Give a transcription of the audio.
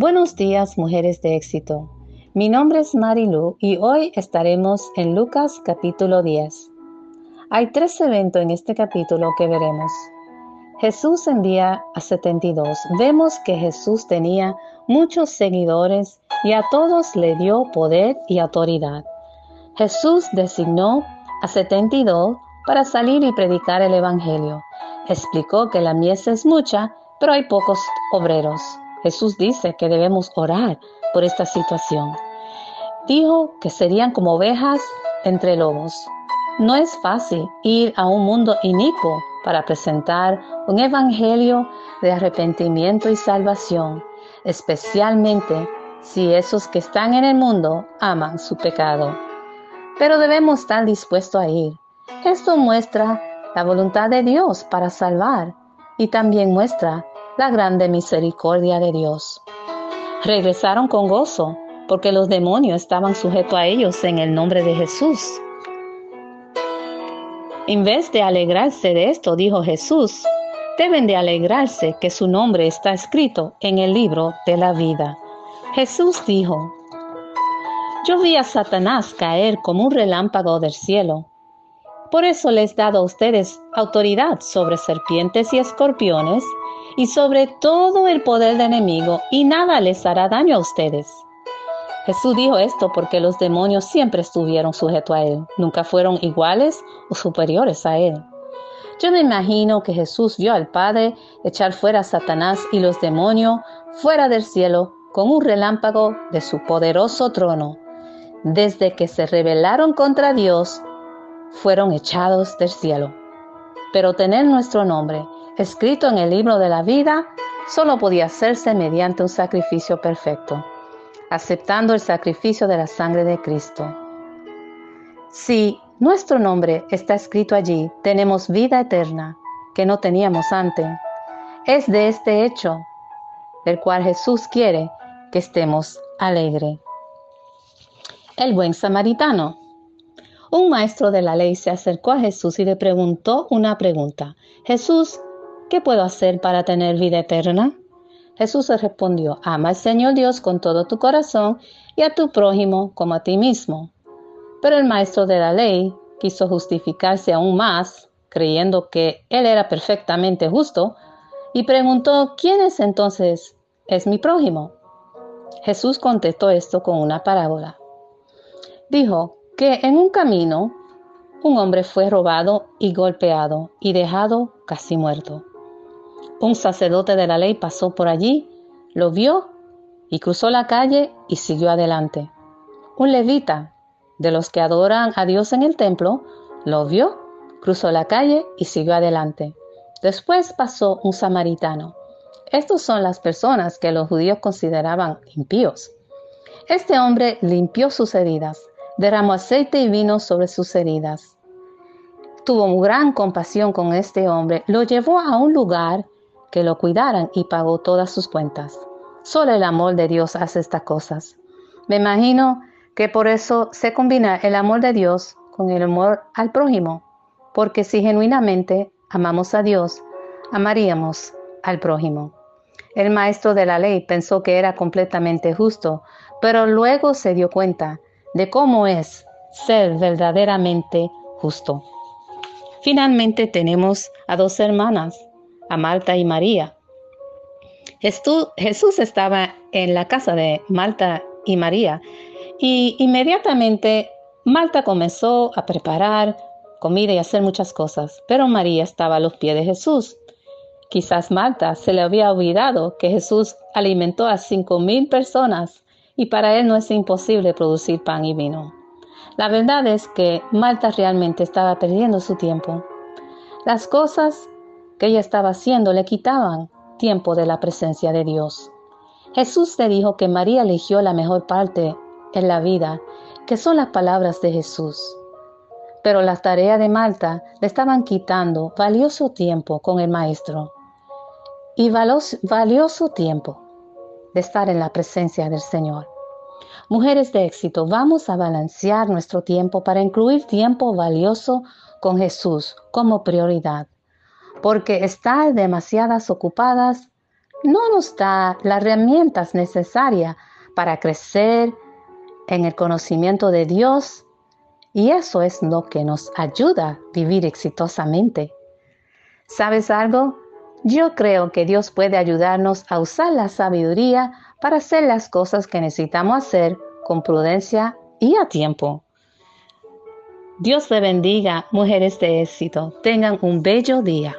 Buenos días, mujeres de éxito. Mi nombre es Marilu y hoy estaremos en Lucas capítulo 10. Hay tres eventos en este capítulo que veremos. Jesús envía a 72. Vemos que Jesús tenía muchos seguidores y a todos le dio poder y autoridad. Jesús designó a 72 para salir y predicar el Evangelio. Explicó que la mies es mucha, pero hay pocos obreros. Jesús dice que debemos orar por esta situación. Dijo que serían como ovejas entre lobos. No es fácil ir a un mundo inicuo para presentar un evangelio de arrepentimiento y salvación, especialmente si esos que están en el mundo aman su pecado. Pero debemos estar dispuestos a ir. Esto muestra la voluntad de Dios para salvar y también muestra la grande misericordia de Dios. Regresaron con gozo, porque los demonios estaban sujetos a ellos en el nombre de Jesús. En vez de alegrarse de esto, dijo Jesús, deben de alegrarse que su nombre está escrito en el libro de la vida. Jesús dijo, yo vi a Satanás caer como un relámpago del cielo. Por eso les he dado a ustedes autoridad sobre serpientes y escorpiones y sobre todo el poder del enemigo, y nada les hará daño a ustedes. Jesús dijo esto porque los demonios siempre estuvieron sujetos a Él, nunca fueron iguales o superiores a Él. Yo me imagino que Jesús vio al Padre echar fuera a Satanás y los demonios fuera del cielo con un relámpago de su poderoso trono. Desde que se rebelaron contra Dios, fueron echados del cielo. Pero tener nuestro nombre escrito en el libro de la vida, solo podía hacerse mediante un sacrificio perfecto, aceptando el sacrificio de la sangre de Cristo. Si nuestro nombre está escrito allí, tenemos vida eterna que no teníamos antes. Es de este hecho del cual Jesús quiere que estemos alegres. El buen samaritano. Un maestro de la ley se acercó a Jesús y le preguntó una pregunta. Jesús, ¿qué puedo hacer para tener vida eterna? Jesús le respondió, ama al Señor Dios con todo tu corazón y a tu prójimo como a ti mismo. Pero el maestro de la ley quiso justificarse aún más, creyendo que él era perfectamente justo, y preguntó, ¿quién es entonces? Es mi prójimo. Jesús contestó esto con una parábola. Dijo que en un camino un hombre fue robado y golpeado y dejado casi muerto. Un sacerdote de la ley pasó por allí, lo vio y cruzó la calle y siguió adelante. Un levita, de los que adoran a Dios en el templo, lo vio, cruzó la calle y siguió adelante. Después pasó un samaritano. Estos son las personas que los judíos consideraban impíos. Este hombre limpió sus heridas, derramó aceite y vino sobre sus heridas. Tuvo gran compasión con este hombre, lo llevó a un lugar que lo cuidaran y pagó todas sus cuentas. Solo el amor de Dios hace estas cosas. Me imagino que por eso se combina el amor de Dios con el amor al prójimo, porque si genuinamente amamos a Dios, amaríamos al prójimo. El maestro de la ley pensó que era completamente justo, pero luego se dio cuenta de cómo es ser verdaderamente justo. Finalmente tenemos a dos hermanas, a Marta y María. Jesús estaba en la casa de Marta y María y inmediatamente Marta comenzó a preparar comida y hacer muchas cosas, pero María estaba a los pies de Jesús. Quizás Marta se le había olvidado que Jesús alimentó a cinco mil personas y para él no es imposible producir pan y vino. La verdad es que Marta realmente estaba perdiendo su tiempo. Las cosas que ella estaba haciendo le quitaban tiempo de la presencia de Dios. Jesús le dijo que María eligió la mejor parte en la vida, que son las palabras de Jesús. Pero las tareas de Marta le estaban quitando valioso tiempo con el Maestro y valioso tiempo de estar en la presencia del Señor. Mujeres de éxito, vamos a balancear nuestro tiempo para incluir tiempo valioso con Jesús como prioridad porque estar demasiadas ocupadas no nos da las herramientas necesarias para crecer en el conocimiento de Dios y eso es lo que nos ayuda a vivir exitosamente. ¿Sabes algo? Yo creo que Dios puede ayudarnos a usar la sabiduría para hacer las cosas que necesitamos hacer con prudencia y a tiempo. Dios te bendiga, mujeres de éxito. Tengan un bello día.